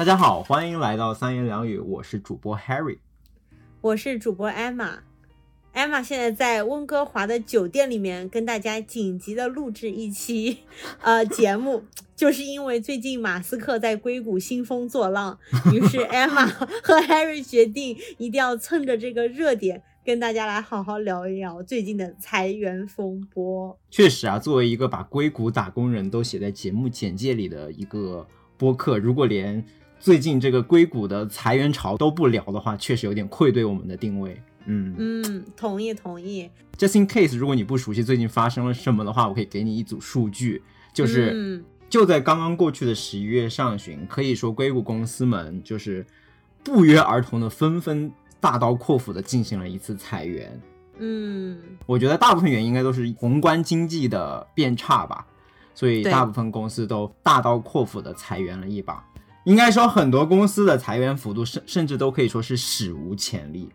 大家好，欢迎来到三言两语，我是主播 Harry，我是主播 Emma。Emma 现在在温哥华的酒店里面跟大家紧急的录制一期 呃节目，就是因为最近马斯克在硅谷兴风作浪，于是 Emma 和 Harry 决定一定要蹭着这个热点，跟大家来好好聊一聊最近的裁员风波。确实啊，作为一个把硅谷打工人都写在节目简介里的一个播客，如果连最近这个硅谷的裁员潮都不聊的话，确实有点愧对我们的定位。嗯嗯，同意同意。Just in case，如果你不熟悉最近发生了什么的话，我可以给你一组数据，就是就在刚刚过去的十一月上旬，可以说硅谷公司们就是不约而同的纷纷大刀阔斧的进行了一次裁员。嗯，我觉得大部分原因应该都是宏观经济的变差吧，所以大部分公司都大刀阔斧的裁员了一把。应该说，很多公司的裁员幅度甚甚至都可以说是史无前例。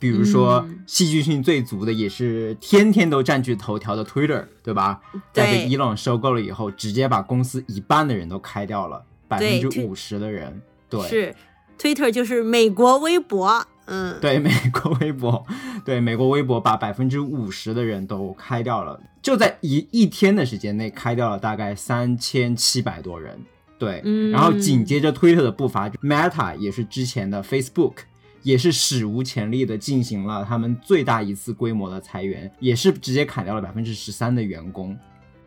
比如说，戏剧性最足的也是天天都占据头条的 Twitter，对吧？在被伊朗收购了以后，直接把公司一半的人都开掉了，百分之五十的人。对，是 Twitter 就是美国微博，嗯，对，美国微博，对，美国微博把百分之五十的人都开掉了，就在一一天的时间内开掉了大概三千七百多人。对，然后紧接着 Twitter 的步伐，Meta 也是之前的 Facebook。也是史无前例的进行了他们最大一次规模的裁员，也是直接砍掉了百分之十三的员工。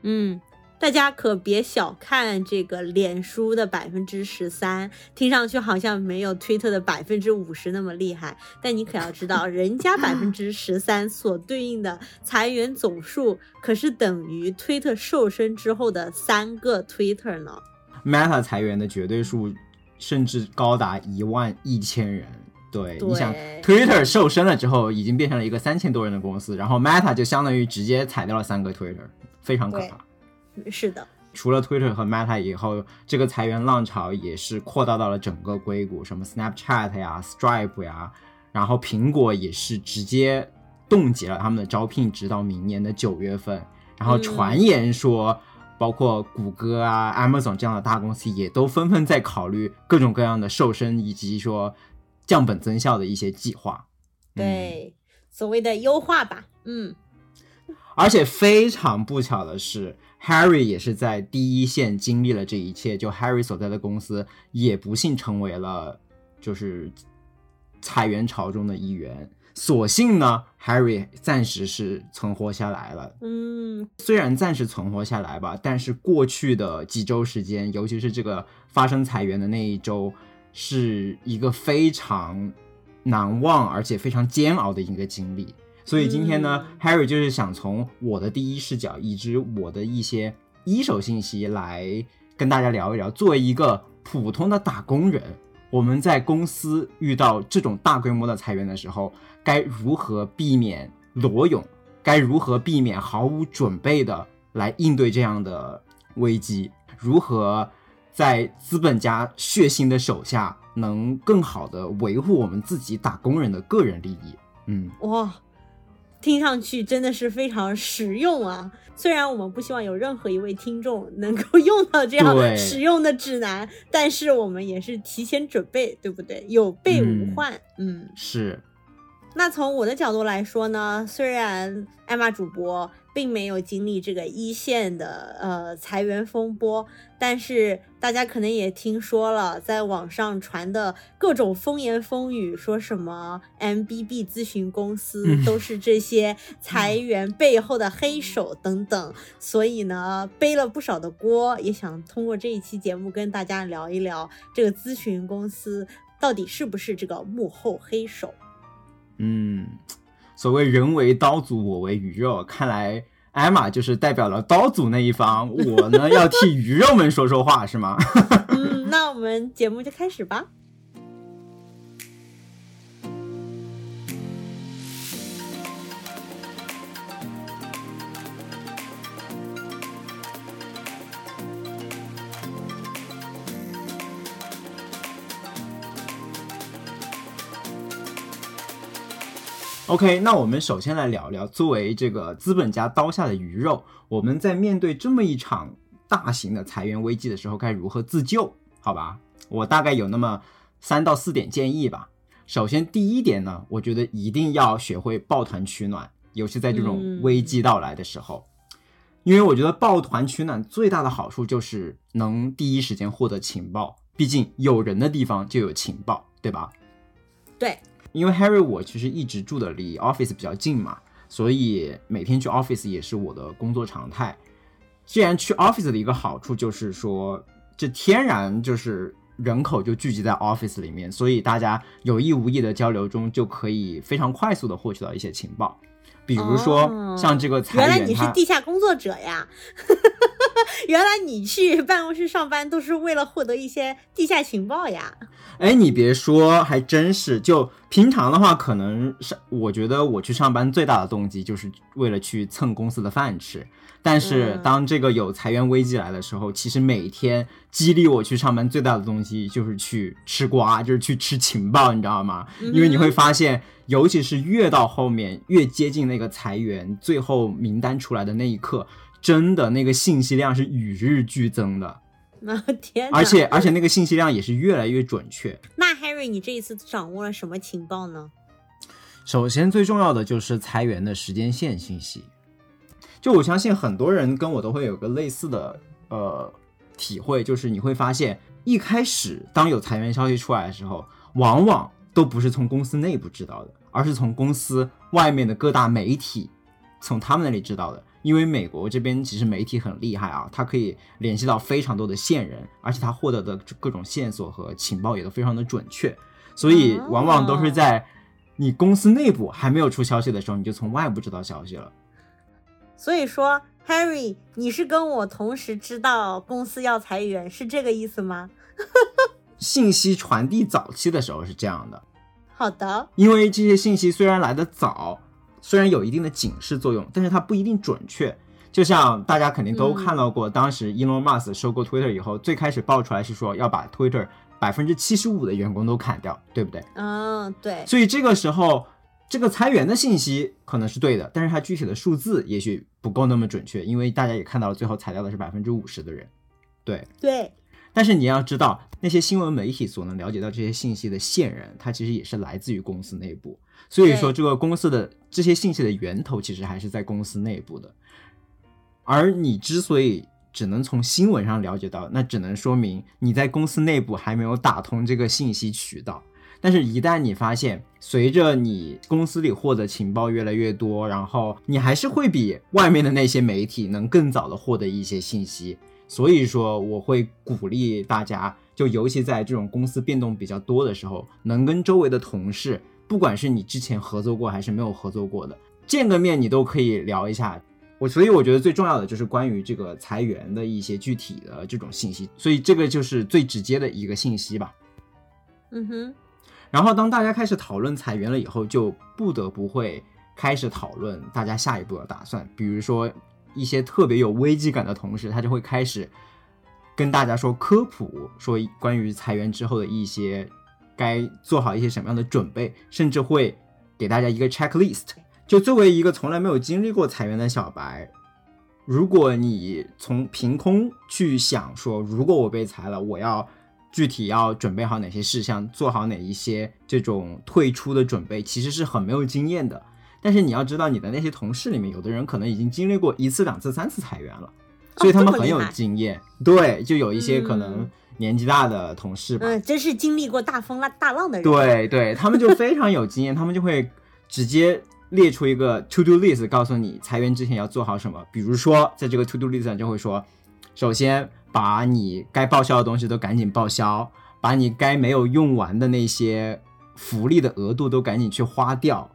嗯，大家可别小看这个脸书的百分之十三，听上去好像没有推特的百分之五十那么厉害，但你可要知道，人家百分之十三 所对应的裁员总数，可是等于推特瘦身之后的三个 Twitter 呢。Meta 裁员的绝对数甚至高达一万一千人。对，你想，Twitter 瘦身了之后，已经变成了一个三千多人的公司，然后 Meta 就相当于直接裁掉了三个 Twitter，非常可怕。是的，除了 Twitter 和 Meta 以后，这个裁员浪潮也是扩大到了整个硅谷，什么 Snapchat 呀、Stripe 呀，然后苹果也是直接冻结了他们的招聘，直到明年的九月份。然后传言说，包括谷歌啊、Amazon 这样的大公司也都纷纷在考虑各种各样的瘦身，以及说。降本增效的一些计划，对，所谓的优化吧，嗯。而且非常不巧的是，Harry 也是在第一线经历了这一切。就 Harry 所在的公司也不幸成为了就是裁员潮中的一员。所幸呢，Harry 暂时是存活下来了。嗯，虽然暂时存活下来吧，但是过去的几周时间，尤其是这个发生裁员的那一周。是一个非常难忘而且非常煎熬的一个经历，所以今天呢，Harry 就是想从我的第一视角，以及我的一些一手信息来跟大家聊一聊，作为一个普通的打工人，我们在公司遇到这种大规模的裁员的时候，该如何避免裸泳，该如何避免毫无准备的来应对这样的危机，如何？在资本家血腥的手下，能更好的维护我们自己打工人的个人利益。嗯，哇，听上去真的是非常实用啊！虽然我们不希望有任何一位听众能够用到这样实用的指南，但是我们也是提前准备，对不对？有备无患。嗯，是。那从我的角度来说呢，虽然艾玛主播。并没有经历这个一线的呃裁员风波，但是大家可能也听说了，在网上传的各种风言风语，说什么 MBB 咨询公司都是这些裁员背后的黑手等等，所以呢背了不少的锅，也想通过这一期节目跟大家聊一聊这个咨询公司到底是不是这个幕后黑手。嗯。所谓人为刀俎，我为鱼肉。看来艾玛就是代表了刀俎那一方，我呢要替鱼肉们说说话，是吗？嗯，那我们节目就开始吧。OK，那我们首先来聊聊，作为这个资本家刀下的鱼肉，我们在面对这么一场大型的裁员危机的时候，该如何自救？好吧？我大概有那么三到四点建议吧。首先，第一点呢，我觉得一定要学会抱团取暖，尤其在这种危机到来的时候，因为我觉得抱团取暖最大的好处就是能第一时间获得情报，毕竟有人的地方就有情报，对吧？对，因为 Harry 我其实一直住的离 office 比较近嘛，所以每天去 office 也是我的工作常态。既然去 office 的一个好处就是说，这天然就是人口就聚集在 office 里面，所以大家有意无意的交流中就可以非常快速的获取到一些情报，比如说像这个裁员，原来你是地下工作者呀。原来你去办公室上班都是为了获得一些地下情报呀？哎，你别说，还真是。就平常的话，可能上，我觉得我去上班最大的动机就是为了去蹭公司的饭吃。但是当这个有裁员危机来的时候，其实每天激励我去上班最大的动机就是去吃瓜，就是去吃情报，你知道吗？因为你会发现，尤其是越到后面，越接近那个裁员最后名单出来的那一刻。真的那个信息量是与日俱增的，那 天，而且而且那个信息量也是越来越准确。那 Harry，你这一次掌握了什么情报呢？首先最重要的就是裁员的时间线信息。就我相信很多人跟我都会有个类似的呃体会，就是你会发现一开始当有裁员消息出来的时候，往往都不是从公司内部知道的，而是从公司外面的各大媒体从他们那里知道的。因为美国这边其实媒体很厉害啊，它可以联系到非常多的线人，而且它获得的各种线索和情报也都非常的准确，所以往往都是在你公司内部还没有出消息的时候，你就从外部知道消息了。所以说，Harry，你是跟我同时知道公司要裁员，是这个意思吗？信息传递早期的时候是这样的。好的。因为这些信息虽然来的早。虽然有一定的警示作用，但是它不一定准确。就像大家肯定都看到过，当时 Elon Musk 收购 Twitter 以后，最开始爆出来是说要把 Twitter 百分之七十五的员工都砍掉，对不对？嗯，对。所以这个时候，这个裁员的信息可能是对的，但是它具体的数字也许不够那么准确，因为大家也看到了，最后裁掉的是百分之五十的人。对对。但是你要知道，那些新闻媒体所能了解到这些信息的线人，他其实也是来自于公司内部。所以说，这个公司的这些信息的源头其实还是在公司内部的。而你之所以只能从新闻上了解到，那只能说明你在公司内部还没有打通这个信息渠道。但是，一旦你发现，随着你公司里获得情报越来越多，然后你还是会比外面的那些媒体能更早的获得一些信息。所以说，我会鼓励大家，就尤其在这种公司变动比较多的时候，能跟周围的同事。不管是你之前合作过还是没有合作过的，见个面你都可以聊一下。我所以我觉得最重要的就是关于这个裁员的一些具体的这种信息，所以这个就是最直接的一个信息吧。嗯哼。然后当大家开始讨论裁员了以后，就不得不会开始讨论大家下一步的打算。比如说一些特别有危机感的同事，他就会开始跟大家说科普，说关于裁员之后的一些。该做好一些什么样的准备，甚至会给大家一个 checklist。就作为一个从来没有经历过裁员的小白，如果你从凭空去想说，如果我被裁了，我要具体要准备好哪些事项，做好哪一些这种退出的准备，其实是很没有经验的。但是你要知道，你的那些同事里面，有的人可能已经经历过一次、两次、三次裁员了，所以他们很有经验。对，就有一些可能。年纪大的同事吧，嗯，真是经历过大风浪大浪的人。对对，他们就非常有经验，他们就会直接列出一个 to do list，告诉你裁员之前要做好什么。比如说，在这个 to do list 上就会说，首先把你该报销的东西都赶紧报销，把你该没有用完的那些福利的额度都赶紧去花掉。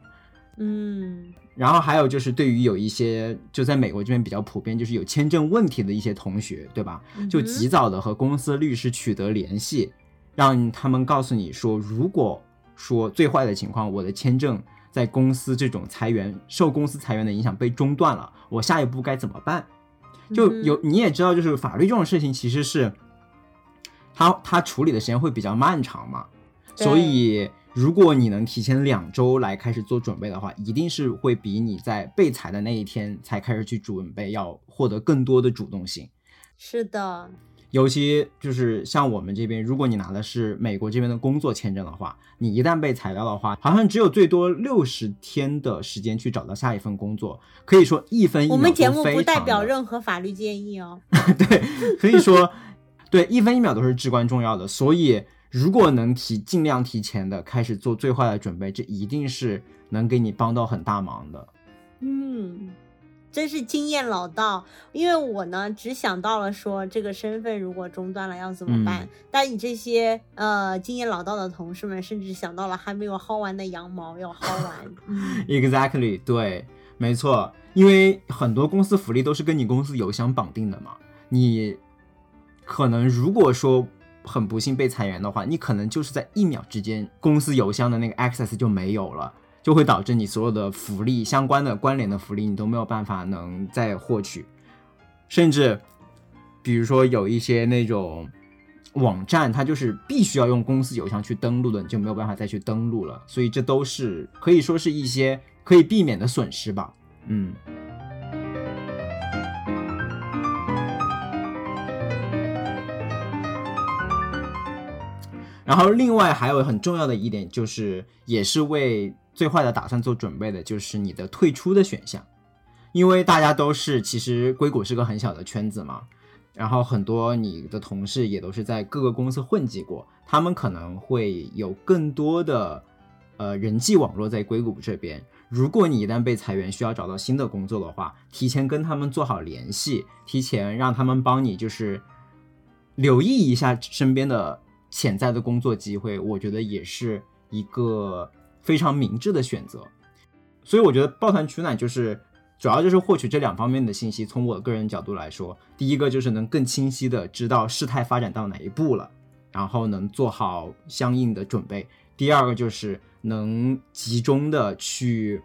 嗯。然后还有就是，对于有一些就在美国这边比较普遍，就是有签证问题的一些同学，对吧？就及早的和公司律师取得联系，让他们告诉你说，如果说最坏的情况，我的签证在公司这种裁员受公司裁员的影响被中断了，我下一步该怎么办？就有你也知道，就是法律这种事情，其实是他他处理的时间会比较漫长嘛，所以。如果你能提前两周来开始做准备的话，一定是会比你在被裁的那一天才开始去准备要获得更多的主动性。是的，尤其就是像我们这边，如果你拿的是美国这边的工作签证的话，你一旦被裁掉的话，好像只有最多六十天的时间去找到下一份工作，可以说一分一秒我们节目不代表 任何法律建议哦。对，可以说，对一分一秒都是至关重要的。所以，如果能提尽量提前的开始做最坏的准备，这一定是能给你帮到很大忙的。嗯，真是经验老道。因为我呢，只想到了说这个身份如果中断了要怎么办，嗯但你这些呃经验老道的同事们，甚至想到了还没有薅完的羊毛要薅完。嗯 Exactly，对，没错，因为很多公司福利都是跟你公司邮箱绑定的嘛。你可能如果说很不幸被裁员的话，你可能就是在一秒之间，公司邮箱的那个 access 就没有了，就会导致你所有的福利相关的关联的福利你都没有办法能再获取，甚至比如说有一些那种。网站它就是必须要用公司邮箱去登录的，你就没有办法再去登录了，所以这都是可以说是一些可以避免的损失吧。嗯，然后另外还有很重要的一点就是，也是为最坏的打算做准备的，就是你的退出的选项，因为大家都是其实硅谷是个很小的圈子嘛，然后很多你的同事也都是在各个公司混迹过，他们可能会有更多的呃人际网络在硅谷这边。如果你一旦被裁员，需要找到新的工作的话，提前跟他们做好联系，提前让他们帮你就是留意一下身边的潜在的工作机会，我觉得也是一个非常明智的选择。所以我觉得抱团取暖就是主要就是获取这两方面的信息。从我个人角度来说，第一个就是能更清晰的知道事态发展到哪一步了，然后能做好相应的准备；第二个就是能集中的去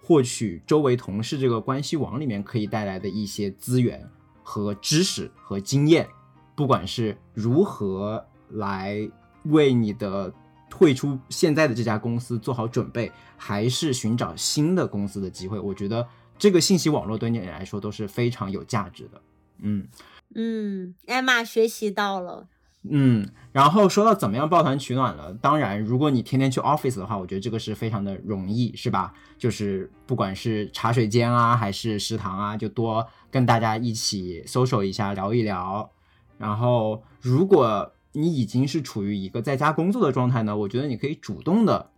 获取周围同事这个关系网里面可以带来的一些资源和知识和经验，不管是如何来为你的退出现在的这家公司做好准备，还是寻找新的公司的机会，我觉得这个信息网络对你来说都是非常有价值的。嗯嗯，艾玛学习到了。嗯，然后说到怎么样抱团取暖了，当然，如果你天天去 office 的话，我觉得这个是非常的容易，是吧？就是不管是茶水间啊，还是食堂啊，就多跟大家一起 social 一下，聊一聊。然后，如果你已经是处于一个在家工作的状态呢，我觉得你可以主动的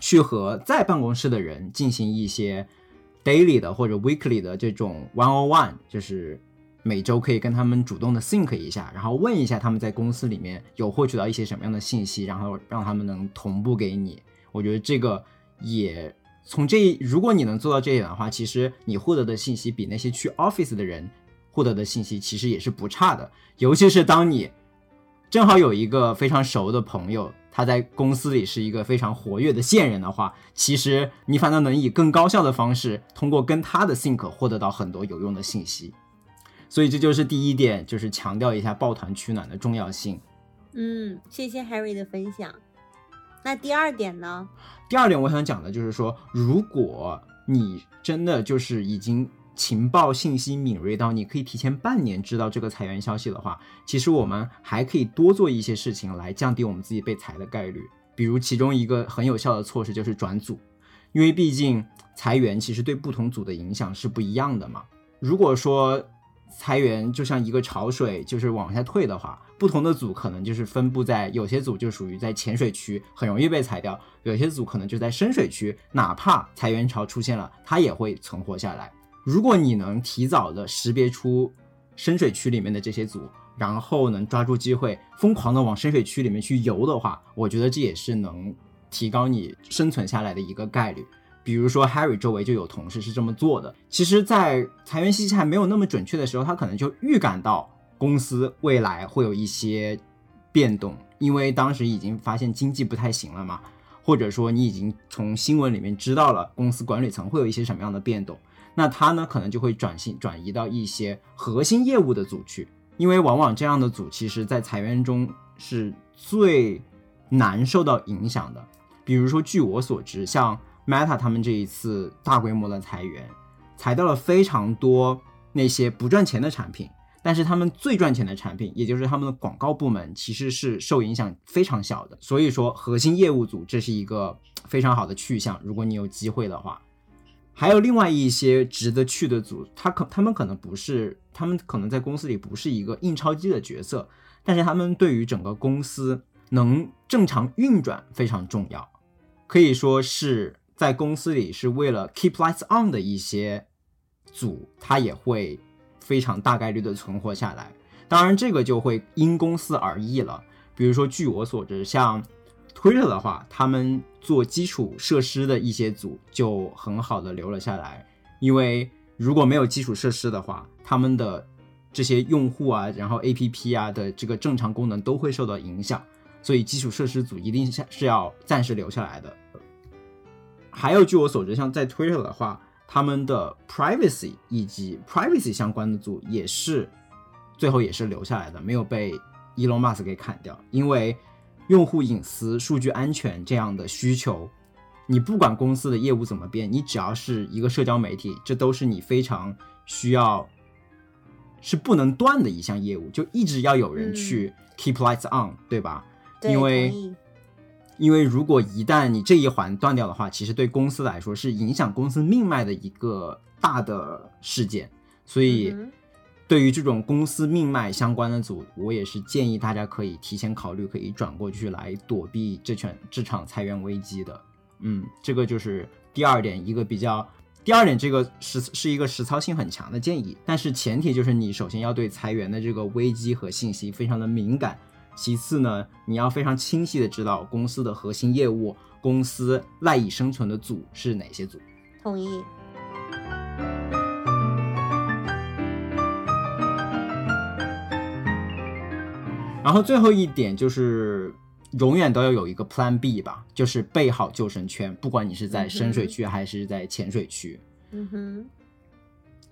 去和在办公室的人进行一些 daily 的或者 weekly 的这种 one on one，就是每周可以跟他们主动的 think 一下，然后问一下他们在公司里面有获取到一些什么样的信息，然后让他们能同步给你。我觉得这个也从这，如果你能做到这一点的话，其实你获得的信息比那些去 office 的人获得的信息其实也是不差的。尤其是当你正好有一个非常熟的朋友，他在公司里是一个非常活跃的线人的话，其实你反倒能以更高效的方式，通过跟他的 think 获得到很多有用的信息。所以这就是第一点，就是强调一下抱团取暖的重要性。嗯，谢谢 Harry 的分享。那第二点呢？第二点我想讲的就是说，如果你真的就是已经情报信息敏锐到你可以提前半年知道这个裁员消息的话，其实我们还可以多做一些事情来降低我们自己被裁的概率。比如其中一个很有效的措施就是转组，因为毕竟裁员其实对不同组的影响是不一样的嘛。如果说裁员就像一个潮水，就是往下退的话，不同的组可能就是分布在有些组就属于在浅水区，很容易被裁掉；有些组可能就在深水区，哪怕裁员潮出现了，它也会存活下来。如果你能提早的识别出深水区里面的这些组，然后能抓住机会，疯狂的往深水区里面去游的话，我觉得这也是能提高你生存下来的一个概率。比如说 Harry 周围就有同事是这么做的。其实，在裁员信息还没有那么准确的时候，他可能就预感到公司未来会有一些变动，因为当时已经发现经济不太行了嘛，或者说你已经从新闻里面知道了公司管理层会有一些什么样的变动，那他呢可能就会转型转移到一些核心业务的组去，因为往往这样的组其实在裁员中是最难受到影响的。比如说，据我所知，像 Meta 他们这一次大规模的裁员，裁掉了非常多那些不赚钱的产品，但是他们最赚钱的产品，也就是他们的广告部门，其实是受影响非常小的。所以说，核心业务组这是一个非常好的去向。如果你有机会的话，还有另外一些值得去的组，他可他们可能不是，他们可能在公司里不是一个印钞机的角色，但是他们对于整个公司能正常运转非常重要，可以说是在公司里是为了 keep lights on 的一些组，它也会。非常大概率的存活下来，当然这个就会因公司而异了。比如说，据我所知，像 Twitter 的话，他们做基础设施的一些组就很好的留了下来，因为如果没有基础设施的话，他们的这些用户啊，然后 APP 啊的这个正常功能都会受到影响，所以基础设施组一定是是要暂时留下来的。还有，据我所知，像在 Twitter 的话。他们的 privacy 以及 privacy 相关的组也是最后也是留下来的，没有被 Elon Musk 给砍掉。因为用户隐私、数据安全这样的需求，你不管公司的业务怎么变，你只要是一个社交媒体，这都是你非常需要是不能断的一项业务，就一直要有人去 keep lights on，对吧？因为。因为如果一旦你这一环断掉的话，其实对公司来说是影响公司命脉的一个大的事件。所以，对于这种公司命脉相关的组，我也是建议大家可以提前考虑，可以转过去来躲避这场这场裁员危机的。嗯，这个就是第二点，一个比较第二点，这个实是一个实操性很强的建议，但是前提就是你首先要对裁员的这个危机和信息非常的敏感。其次呢，你要非常清晰的知道公司的核心业务，公司赖以生存的组是哪些组。同意。然后最后一点就是，永远都要有一个 Plan B 吧，就是备好救生圈，不管你是在深水区还是在浅水区。嗯哼。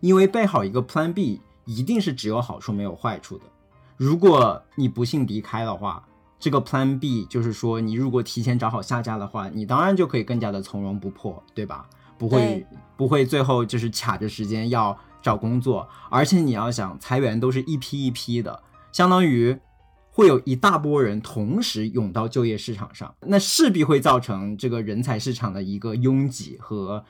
因为备好一个 Plan B，一定是只有好处没有坏处的。如果你不幸离开的话，这个 Plan B 就是说，你如果提前找好下家的话，你当然就可以更加的从容不迫，对吧？不会不会最后就是卡着时间要找工作，而且你要想裁员都是一批一批的，相当于会有一大波人同时涌到就业市场上，那势必会造成这个人才市场的一个拥挤和。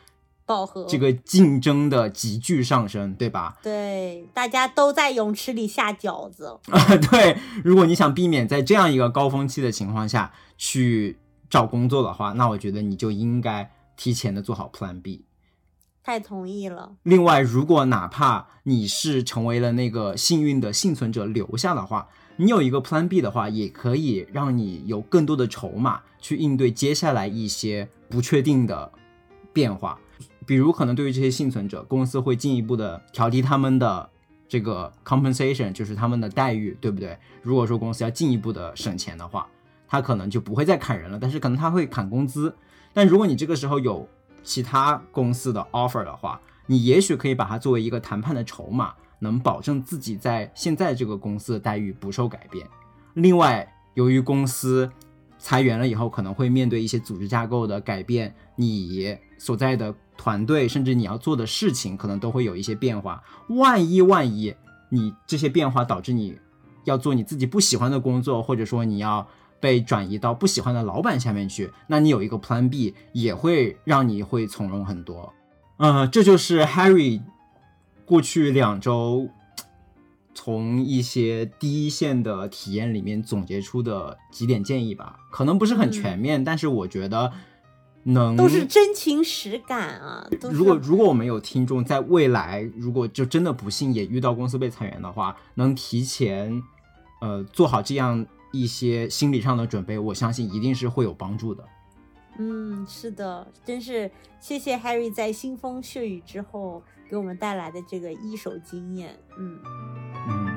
饱和，这个竞争的急剧上升，对吧？对，大家都在泳池里下饺子啊。对，如果你想避免在这样一个高峰期的情况下去找工作的话，那我觉得你就应该提前的做好 Plan B。太同意了。另外，如果哪怕你是成为了那个幸运的幸存者留下的话，你有一个 Plan B 的话，也可以让你有更多的筹码去应对接下来一些不确定的变化。比如，可能对于这些幸存者，公司会进一步的调低他们的这个 compensation，就是他们的待遇，对不对？如果说公司要进一步的省钱的话，他可能就不会再砍人了，但是可能他会砍工资。但如果你这个时候有其他公司的 offer 的话，你也许可以把它作为一个谈判的筹码，能保证自己在现在这个公司的待遇不受改变。另外，由于公司裁员了以后，可能会面对一些组织架构的改变，你所在的。团队甚至你要做的事情，可能都会有一些变化。万一万一你这些变化导致你要做你自己不喜欢的工作，或者说你要被转移到不喜欢的老板下面去，那你有一个 Plan B 也会让你会从容很多。嗯，这就是 Harry 过去两周从一些第一线的体验里面总结出的几点建议吧。可能不是很全面，但是我觉得。能都是真情实感啊！如果如果我们有听众在未来，如果就真的不幸也遇到公司被裁员的话，能提前呃做好这样一些心理上的准备，我相信一定是会有帮助的。嗯，是的，真是谢谢 Harry 在腥风血雨之后给我们带来的这个一手经验。嗯嗯。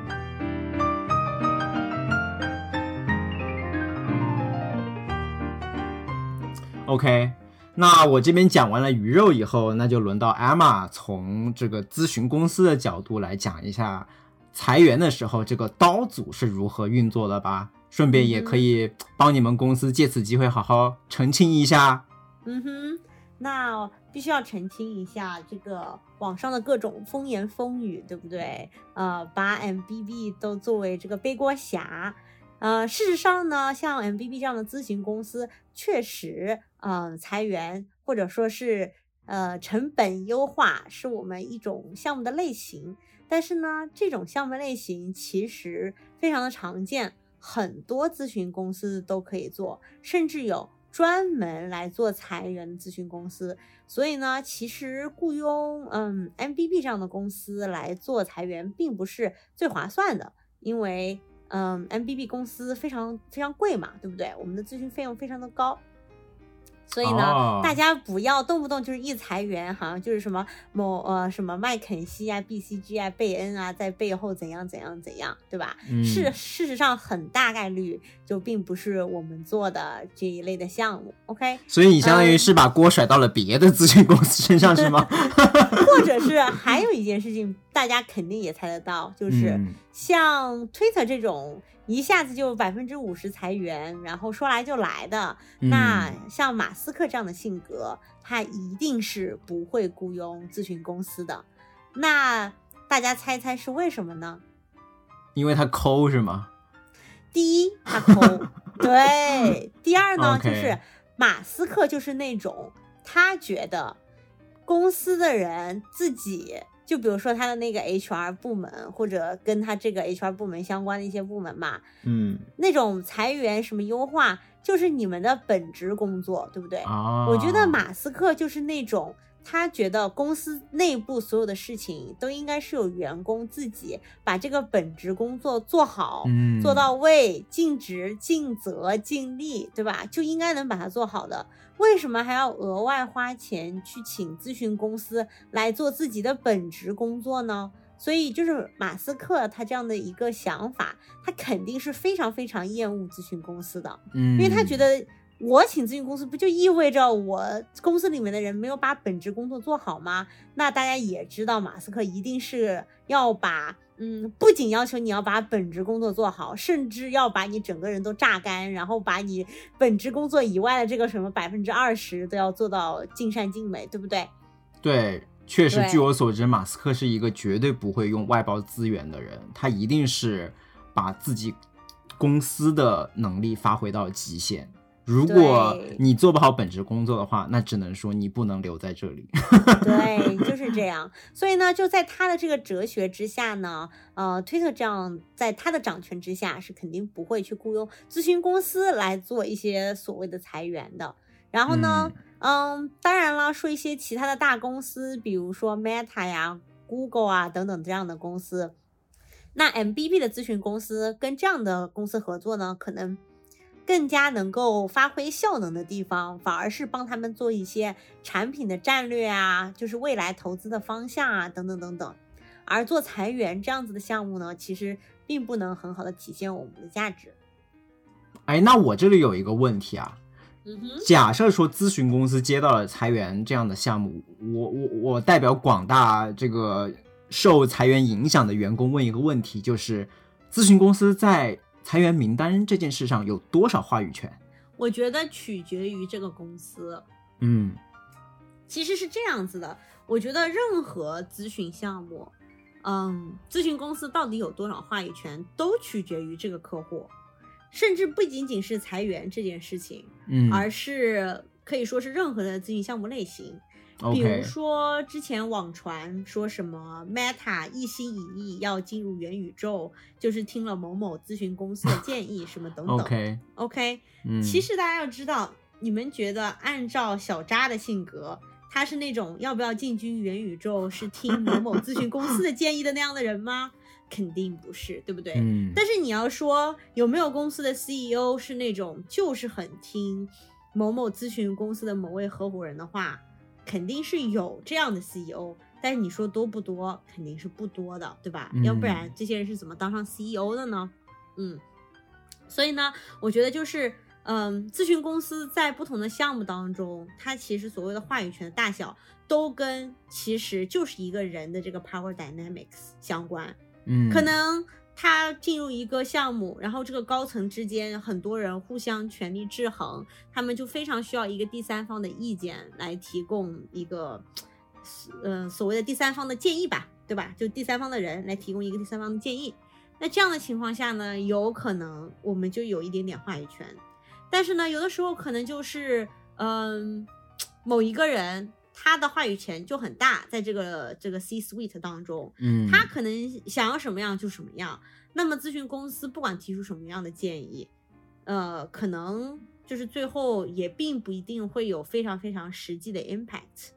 OK。那我这边讲完了鱼肉以后，那就轮到 Emma 从这个咨询公司的角度来讲一下裁员的时候这个刀组是如何运作的吧。顺便也可以帮你们公司借此机会好好澄清一下。嗯哼，那必须要澄清一下，这个网上的各种风言风语，对不对？呃，把 MBB 都作为这个背锅侠。呃，事实上呢，像 MBB 这样的咨询公司，确实，嗯，裁员或者说是呃成本优化，是我们一种项目的类型。但是呢，这种项目类型其实非常的常见，很多咨询公司都可以做，甚至有专门来做裁员咨询公司。所以呢，其实雇佣嗯 MBB 这样的公司来做裁员，并不是最划算的，因为。嗯，MBB 公司非常非常贵嘛，对不对？我们的咨询费用非常的高。所以呢，大家不要动不动就是一裁员，好像就是什么某呃什么麦肯锡啊、BCG 啊、贝恩啊，在背后怎样怎样怎样，对吧？事事实上，很大概率就并不是我们做的这一类的项目。OK，所以你相当于是把锅甩到了别的咨询公司身上，是吗？或者是还有一件事情，大家肯定也猜得到，就是像 Twitter 这种。一下子就百分之五十裁员，然后说来就来的，那像马斯克这样的性格，他一定是不会雇佣咨询公司的。那大家猜猜是为什么呢？因为他抠是吗？第一，他抠，对。第二呢，就是马斯克就是那种他觉得公司的人自己。就比如说他的那个 HR 部门，或者跟他这个 HR 部门相关的一些部门嘛，嗯，那种裁员什么优化，就是你们的本职工作，对不对？我觉得马斯克就是那种，他觉得公司内部所有的事情都应该是有员工自己把这个本职工作做好，做到位，尽职尽责尽力，对吧？就应该能把它做好的。为什么还要额外花钱去请咨询公司来做自己的本职工作呢？所以就是马斯克他这样的一个想法，他肯定是非常非常厌恶咨询公司的，嗯，因为他觉得我请咨询公司不就意味着我公司里面的人没有把本职工作做好吗？那大家也知道，马斯克一定是要把。嗯，不仅要求你要把本职工作做好，甚至要把你整个人都榨干，然后把你本职工作以外的这个什么百分之二十都要做到尽善尽美，对不对？对，确实，据我所知，马斯克是一个绝对不会用外包资源的人，他一定是把自己公司的能力发挥到极限。如果你做不好本职工作的话，那只能说你不能留在这里。对，就是这样。所以呢，就在他的这个哲学之下呢，呃，推特这样在他的掌权之下，是肯定不会去雇佣咨询公司来做一些所谓的裁员的。然后呢，嗯，当然了，说一些其他的大公司，比如说 Meta 呀、Google 啊等等这样的公司，那 MBB 的咨询公司跟这样的公司合作呢，可能。更加能够发挥效能的地方，反而是帮他们做一些产品的战略啊，就是未来投资的方向啊，等等等等。而做裁员这样子的项目呢，其实并不能很好的体现我们的价值。哎，那我这里有一个问题啊，假设说咨询公司接到了裁员这样的项目，我我我代表广大这个受裁员影响的员工问一个问题，就是咨询公司在。裁员名单这件事上有多少话语权？我觉得取决于这个公司。嗯，其实是这样子的。我觉得任何咨询项目，嗯，咨询公司到底有多少话语权，都取决于这个客户，甚至不仅仅是裁员这件事情，嗯，而是可以说是任何的咨询项目类型。比如说，之前网传说什么 Meta 一心一意要进入元宇宙，就是听了某某咨询公司的建议，什么等等。OK，OK，嗯，其实大家要知道，你们觉得按照小扎的性格，他是那种要不要进军元宇宙是听某某咨询公司的建议的那样的人吗？肯定不是，对不对？嗯。但是你要说有没有公司的 CEO 是那种就是很听某某咨询公司的某位合伙人的话？肯定是有这样的 CEO，但是你说多不多？肯定是不多的，对吧？要不然这些人是怎么当上 CEO 的呢？嗯，所以呢，我觉得就是，嗯，咨询公司在不同的项目当中，它其实所谓的话语权的大小，都跟其实就是一个人的这个 power dynamics 相关。嗯，可能他进入一个项目，然后这个高层之间很多人互相权力制衡，他们就非常需要一个第三方的意见来提供一个，呃，所谓的第三方的建议吧，对吧？就第三方的人来提供一个第三方的建议。那这样的情况下呢，有可能我们就有一点点话语权，但是呢，有的时候可能就是，嗯，某一个人他的话语权就很大，在这个这个 C suite 当中，嗯，他可能想要什么样就什么样。那么咨询公司不管提出什么样的建议，呃，可能就是最后也并不一定会有非常非常实际的 impact，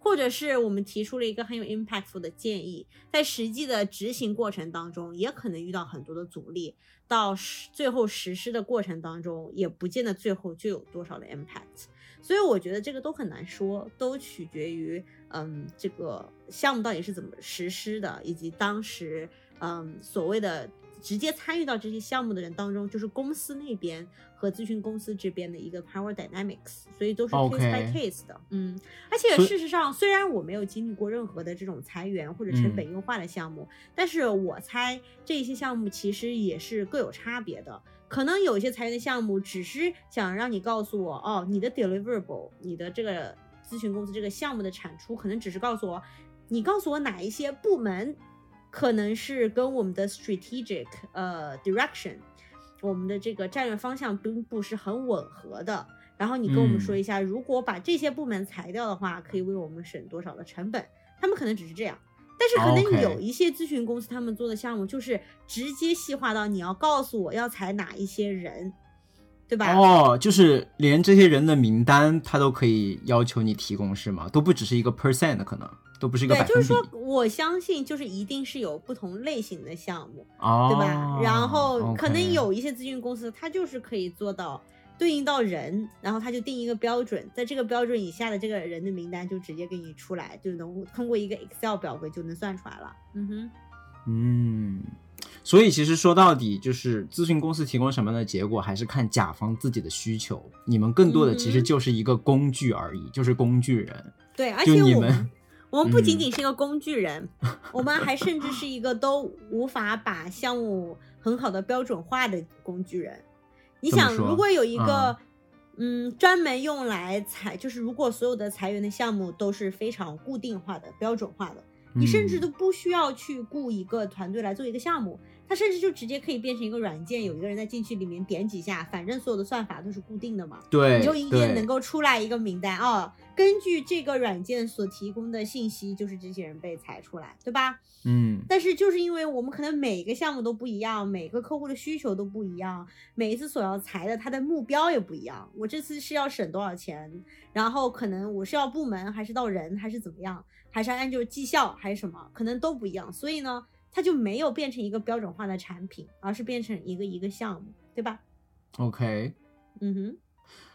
或者是我们提出了一个很有 impactful 的建议，在实际的执行过程当中，也可能遇到很多的阻力，到实最后实施的过程当中，也不见得最后就有多少的 impact。所以我觉得这个都很难说，都取决于嗯这个项目到底是怎么实施的，以及当时嗯所谓的直接参与到这些项目的人当中，就是公司那边和咨询公司这边的一个 power dynamics，所以都是 case by case 的。嗯，而且事实上，虽然我没有经历过任何的这种裁员或者成本优化的项目，但是我猜这些项目其实也是各有差别的。可能有一些裁员的项目只是想让你告诉我，哦，你的 deliverable，你的这个咨询公司这个项目的产出，可能只是告诉我，你告诉我哪一些部门可能是跟我们的 strategic 呃 direction，我们的这个战略方向并不是很吻合的。然后你跟我们说一下，如果把这些部门裁掉的话，可以为我们省多少的成本？他们可能只是这样。但是可能有一些咨询公司，他们做的项目就是直接细化到你要告诉我要裁哪一些人，对吧？哦，就是连这些人的名单，他都可以要求你提供，是吗？都不只是一个 percent，可能都不是一个对，百分比，就是说，我相信就是一定是有不同类型的项目，哦，对吧？然后可能有一些咨询公司，它就是可以做到对应到人，然后他就定一个标准，在这个标准以下的这个人的名单就直接给你出来，就能通过一个 Excel 表格就能算出来了。嗯哼，嗯，所以其实说到底，就是咨询公司提供什么样的结果，还是看甲方自己的需求。你们更多的其实就是一个工具而已，就是工具人。对，而就你们且我们。我们不仅嗯仅是一个工具人，我们还甚至是一个都无法把项目很好的标准化的工具人。你想，如果有一个嗯专门用来裁，就是如果所有的裁员的项目都是非常固定化的、标准化的，你甚至嗯。都不需要去雇一个团队来做一个项目，它甚至就直接可以变成一个软件，有一个人在进去里面点几下，反正所有的算法都是固定的嘛。对，你就一定能够出来一个名单哦。根据这个软件所提供的信息，就是这些人被裁出来，对吧？嗯但是就是因为我们可能每个项目都不一样，每个客户的需求都不一样，每一次所要裁的他的目标也不一样。我这次是要省多少钱，然后可能我是要部门还是到人还是怎么样，还是按照绩效还是什么，可能都不一样。所以呢，它就没有变成一个标准化的产品，而是变成一个一个项目，对吧？，OK。嗯哼。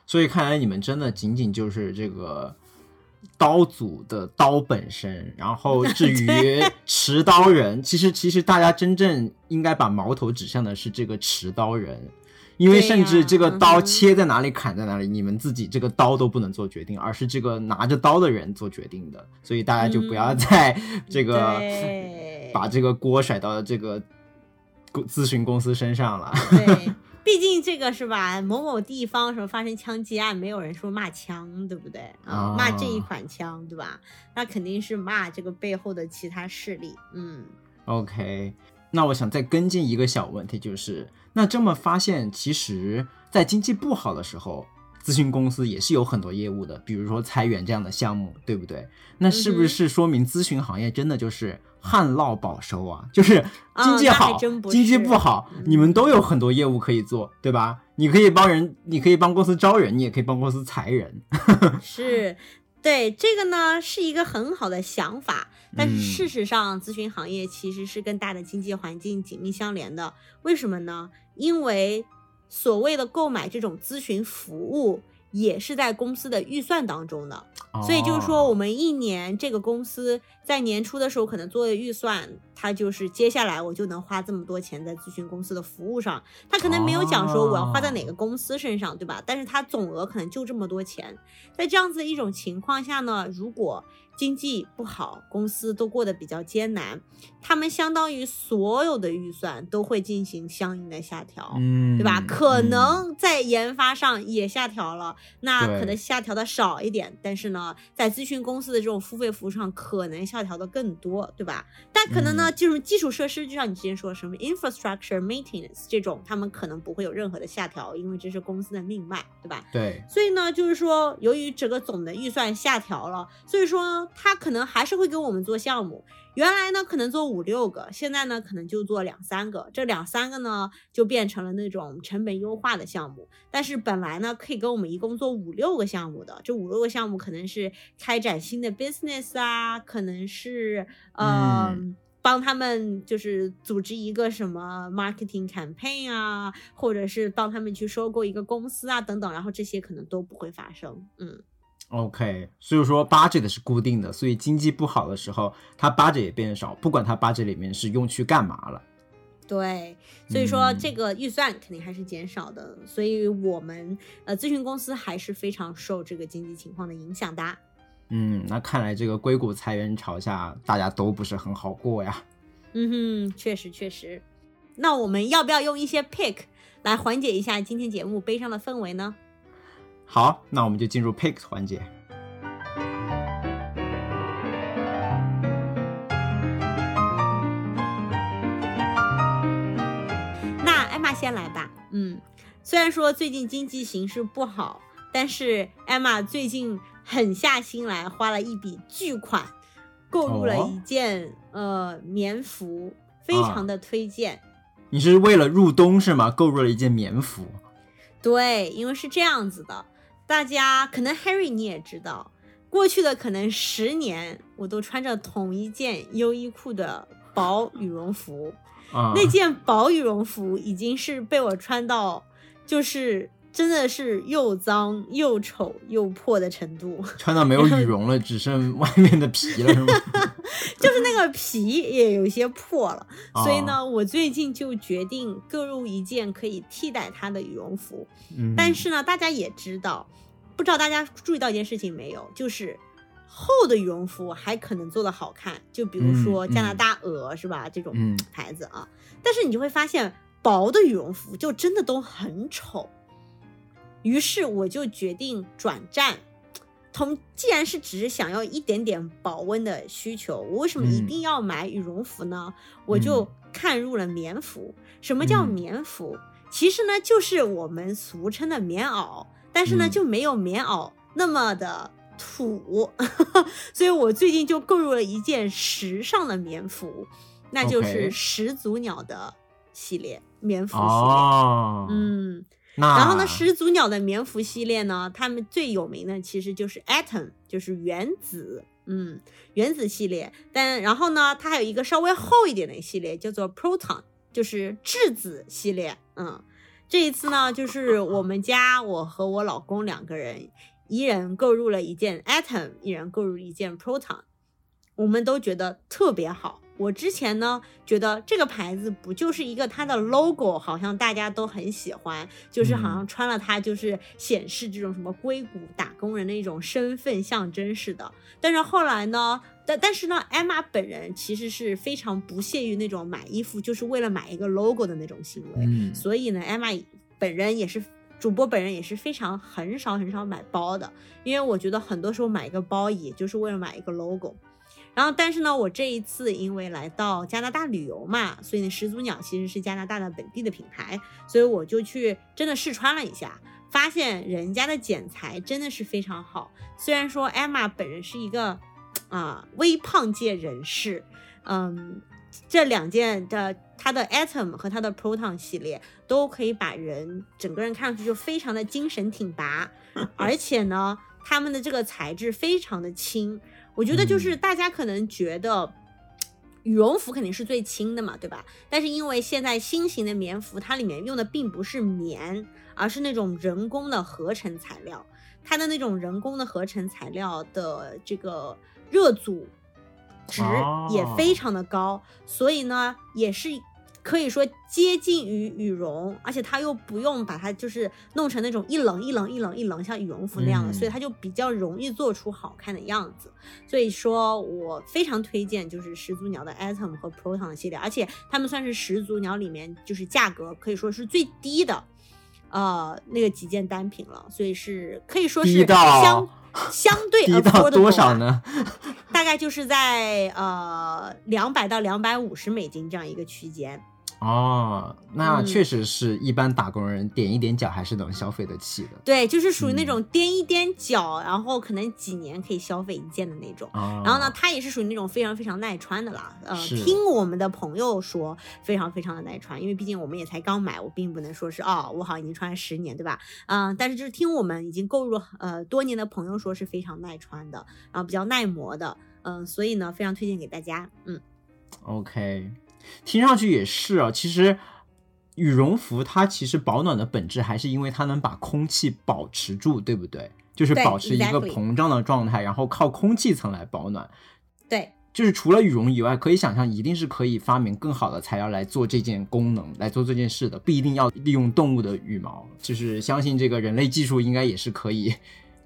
所以看来你们真的仅仅就是这个刀组的刀本身，然后 至于持刀人，其实其实大家真正应该把矛头指向的是这个持刀人，因为甚至这个刀切在哪里、砍在哪里，你们自己这个刀都不能做决定，而是这个拿着刀的人做决定的，所以大家就不要嗯再 这个、对把这个锅甩到这个公咨询公司身上了。对，毕竟这个是吧？某某地方什么发生枪击案，没有人说骂枪，对不对啊？骂这一啊款枪，对吧？那肯定是骂这个背后的其他势力。嗯 OK，那我想再跟进一个小问题，就是那这么发现，其实，在经济不好的时候，咨询公司也是有很多业务的，比如说裁员这样的项目，对不对？那是不是说明咨询行业真的就是旱涝保收啊？就是经济好，经济不好，你们都有很多业务可以做，对吧？你可以帮人，你可以帮公司招人，你也可以帮公司裁人。是。对这个呢，是一个很好的想法，但是嗯事实上，咨询行业其实是跟大的经济环境紧密相连的。为什么呢？因为所谓的购买这种咨询服务，也是在公司的预算当中的。所以就是说，哦。我们一年这个公司在年初的时候可能做的预算，他就是接下来我就能花这么多钱在咨询公司的服务上，他可能没有讲说我要花在哪个公司身上，对吧？但是他总额可能就这么多钱，在这样子一种情况下呢，如果经济不好，公司都过得比较艰难，他们相当于所有的预算都会进行相应的下调，嗯，对吧？可嗯能在研发上也下调了，那可能下调的少一点，但是呢，在咨询公司的这种付费服务上，可能下调的更多，对吧？但可能呢，嗯就是基础设施，就像你之前说的什么 infrastructure maintenance 这种，他们可能不会有任何的下调，因为这是公司的命脉，对吧？对，所以呢，就是说，由于整个总的预算下调了，所以说他可能还是会给我们做项目。原来呢可能做五六个，现在呢可能就做两三个。这两三个呢就变成了那种成本优化的项目。但是本来呢可以跟我们一共做五六个项目的，这五六个项目可能是开展新的 business 啊，可能是呃。嗯帮他们就是组织一个什么 marketing campaign 啊，或者是帮他们去收购一个公司啊，等等，然后这些可能都不会发生。嗯，OK，所以说 budget 是固定的，所以经济不好的时候，它 budget 也变少，不管它 budget 里面是用去干嘛了。对，所以说嗯这个预算肯定还是减少的，所以我们呃咨询公司还是非常受这个经济情况的影响的。嗯，那看来这个硅谷裁员潮下，大家都不是很好过呀。嗯哼，确实确实。那我们要不要用一些 pick 来缓解一下今天节目悲伤的氛围呢？好，那我们就进入 pick 环节。那艾玛先来吧。嗯，虽然说最近经济形势不好，但是艾玛最近狠下心来，花了一笔巨款，购入了哦一件、呃棉服，非常的推荐。你是为了入冬是吗？购入了一件棉服。对，因为是这样子的，大家可能 Harry 你也知道，过去的可能十年，我都穿着同一件优衣库的薄羽绒服。啊、那件薄羽绒服已经是被我穿到，就是真的是又脏又丑又破的程度，穿到没有羽绒了，只剩外面的皮了，是吗？就是那个皮也有些破了。啊所以呢，我最近就决定购入一件可以替代它的羽绒服。嗯，但是呢，大家也知道，不知道大家注意到一件事情没有，就是。厚的羽绒服还可能做的好看，就比如说嗯加拿大鹅、是吧？这种嗯牌子啊，但是你就会发现薄的羽绒服就真的都很丑。于是我就决定转战，同既然是只是想要一点点保温的需求，我为什么一嗯定要买羽绒服呢？我就看入了棉服。什么叫嗯棉服？其实呢，就是我们俗称的棉袄，但是呢，嗯就没有棉袄那么的土，所以我最近就购入了一件时尚的棉服，那就是始祖鸟的系列棉服系列。哦，，嗯，然后呢，始祖鸟的棉服系列呢，他们最有名的其实就是 Atom，就是原子，嗯，原子系列。但然后呢，它还有一个稍微厚一点的系列，叫做 Proton，就是质子系列。嗯，这一次呢，就是我们家我和我老公两个人，一人购入了一件 Atom，一人购入一件 Proton，我们都觉得特别好。我之前呢，觉得这个牌子不就是一个它的 logo，好像大家都很喜欢，就是好像穿了它就是显示这种什么硅谷打工人的一种身份象征似的。但是后来呢，但但是呢，艾玛本人其实是非常不屑于那种买衣服就是为了买一个 logo 的那种行为，嗯所以呢，艾玛本人也是主播本人也是非常很少很少买包的，因为我觉得很多时候买一个包也就是为了买一个 logo。然后，但是呢，我这一次因为来到加拿大旅游嘛，所以呢，始祖鸟其实是加拿大的本地的品牌，所以我就去真的试穿了一下，发现人家的剪裁真的是非常好。虽然说艾玛本人是一个啊、微胖界人士，嗯，这两件的它的 Atom 和它的 Proton 系列都可以把人整个人看上去就非常的精神挺拔，而且呢，它们的这个材质非常的轻。我觉得就是大家可能觉得。羽绒服肯定是最轻的嘛，对吧？但是因为现在新型的棉服，它里面用的并不是棉，而是那种人工的合成材料。它的那种人工的合成材料的这个热阻值哦也非常的高，所以呢，也是可以说接近于羽绒，而且它又不用把它就是弄成那种一棱一棱一棱一棱像羽绒服那样的，嗯所以它就比较容易做出好看的样子。所以说我非常推荐就是始祖鸟的 Atom 和 Proton 的系列，而且它们算是始祖鸟里面就是价格可以说是最低的。呃，那个几件单品了，所以是可以说是相 相对低到 affordable 多少呢？大概就是在呃两百到两百五十美金这样一个区间。哦，那嗯确实是一般打工人点一点脚还是能消费得起的。对，就是属于那嗯种踮一踮脚，然后可能几年可以消费一件的那种。哦、然后呢，它也是属于那种非常非常耐穿的啦。呃，听我们的朋友说，非常非常的耐穿，因为毕竟我们也才刚买，我并不能说是哦，我好像已经穿了十年，对吧？嗯、但是就是听我们已经购入呃多年的朋友说是非常耐穿的，然后比较耐磨的，嗯、所以呢，非常推荐给大家。嗯，OK，听上去也是啊。其实羽绒服它其实保暖的本质还是因为它能把空气保持住，对不对？就是保持一个膨胀的状态，然后靠空气层来保暖。对，就是除了羽绒以外，可以想象一定是可以发明更好的材料来做这件功能，来做这件事的，不一定要利用动物的羽毛。就是相信这个人类技术应该也是可以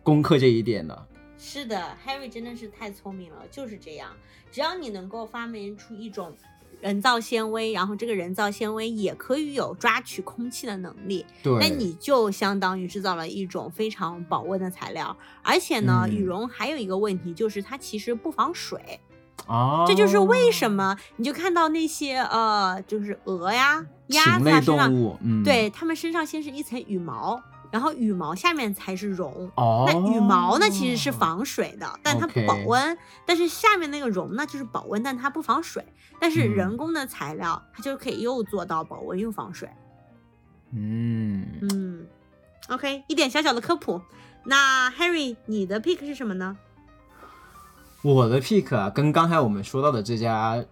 攻克这一点的。是的，Harry 真的是太聪明了，就是这样。只要你能够发明出一种人造纤维，然后这个人造纤维也可以有抓取空气的能力，对，那你就相当于制造了一种非常保温的材料。而且呢，嗯羽绒还有一个问题就是它其实不防水，哦，这就是为什么你就看到那些呃，就是鹅呀、鸭子啊身上，嗯，对，它们身上先是一层羽毛。然后羽毛下面才是绒，哦，那羽毛呢其实是防水的，但它不保温。但是下面那个绒呢就是保温，但它不防水。但是嗯人工的材料，它就可以又做到保温又防水。嗯，嗯，OK，一点小小的科普。那 Harry，你的 pick 是什么呢？我的 pick 啊，跟刚才我们说到的这家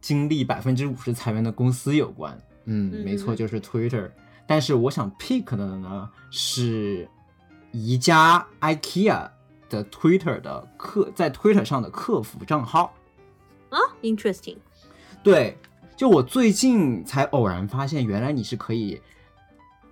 经历百分之五十裁员的公司有关。嗯，嗯没错，就是 Twitter。但是我想 pick 的呢是宜家 IKEA 的 Twitter 的客在 Twitter 上的客服账号。啊，interesting。对，就我最近才偶然发现，原来你是可以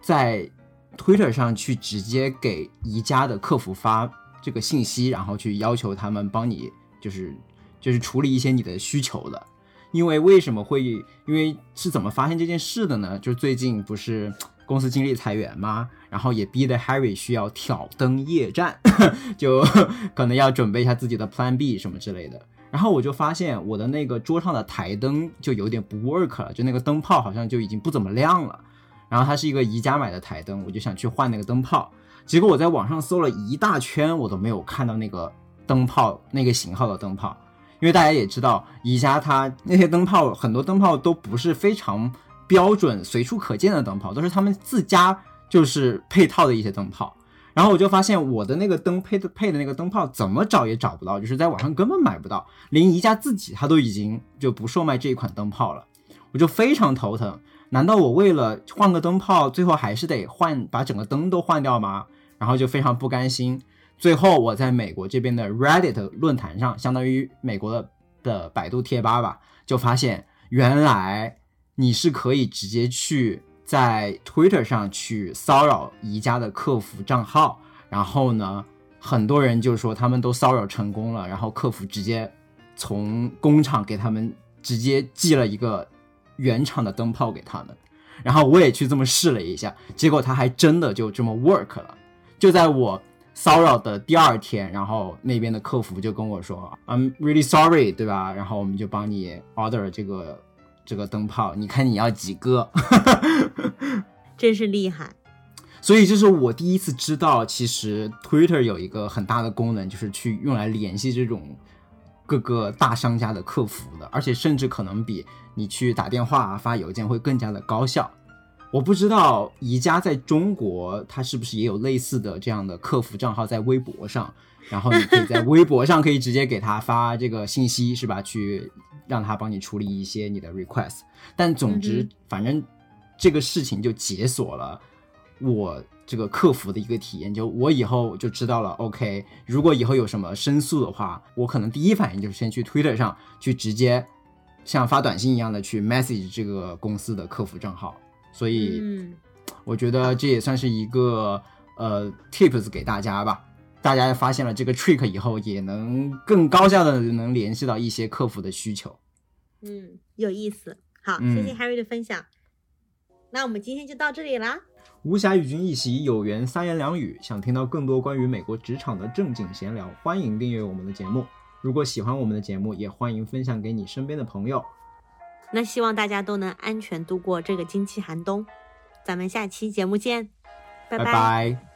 在 Twitter 上去直接给宜家的客服发这个信息，然后去要求他们帮你，就是就是处理一些你的需求的。因为为什么会？因为是怎么发现这件事的呢？就最近不是公司经历裁员吗？然后也逼得 Harry 需要挑灯夜战，就 可能要准备一下自己的 Plan B 什么之类的。然后我就发现我的那个桌上的台灯就有点不 work 了，就那个灯泡好像就已经不怎么亮了。然后它是一个宜家买的台灯，我就想去换那个灯泡，结果我在网上搜了一大圈，我都没有看到那个灯泡那个型号的灯泡。因为大家也知道，宜家它那些灯泡很多灯泡都不是非常标准、随处可见的灯泡，都是他们自家就是配套的一些灯泡。然后我就发现我的那个灯配的配的那个灯泡怎么找也找不到，就是在网上根本买不到，连宜家自己它都已经就不售卖这一款灯泡了，我就非常头疼。难道我为了换个灯泡，最后还是得换把整个灯都换掉吗？然后就非常不甘心。最后我在美国这边的 Reddit 论坛上，相当于美国的的百度贴吧吧，就发现原来你是可以直接去在 Twitter 上去骚扰宜家的客服账号，然后呢，很多人就说他们都骚扰成功了，然后客服直接从工厂给他们直接寄了一个原厂的灯泡给他们，然后我也去这么试了一下，结果他还真的就这么 work 了，就在我。骚扰的第二天，然后那边的客服就跟我说，I'm really sorry，对吧？然后我们就帮你 order 这个这个灯泡，你看你要几个？真是厉害。所以这是我第一次知道，其实 Twitter 有一个很大的功能，就是去用来联系这种各个大商家的客服的，而且甚至可能比你去打电话、发邮件会更加的高效。我不知道宜家在中国，它是不是也有类似的这样的客服账号在微博上，然后你可以在微博上可以直接给他发这个信息，是吧？去让他帮你处理一些你的 request。但总之，反正这个事情就解锁了我这个客服的一个体验。就我以后就知道了，OK，如果以后有什么申诉的话，我可能第一反应就是先去 Twitter 上去直接像发短信一样的去 message 这个公司的客服账号。所以嗯，我觉得这也算是一个呃 tips 给大家吧。大家发现了这个 trick 以后，也能更高效的能联系到一些客服的需求。嗯，有意思。好，嗯谢谢 Harry 的分享。那我们今天就到这里啦。无暇与君一席，有缘三言两语。想听到更多关于美国职场的正经闲聊，欢迎订阅我们的节目。如果喜欢我们的节目，也欢迎分享给你身边的朋友。那希望大家都能安全度过这个经期寒冬。咱们下期节目见，拜拜拜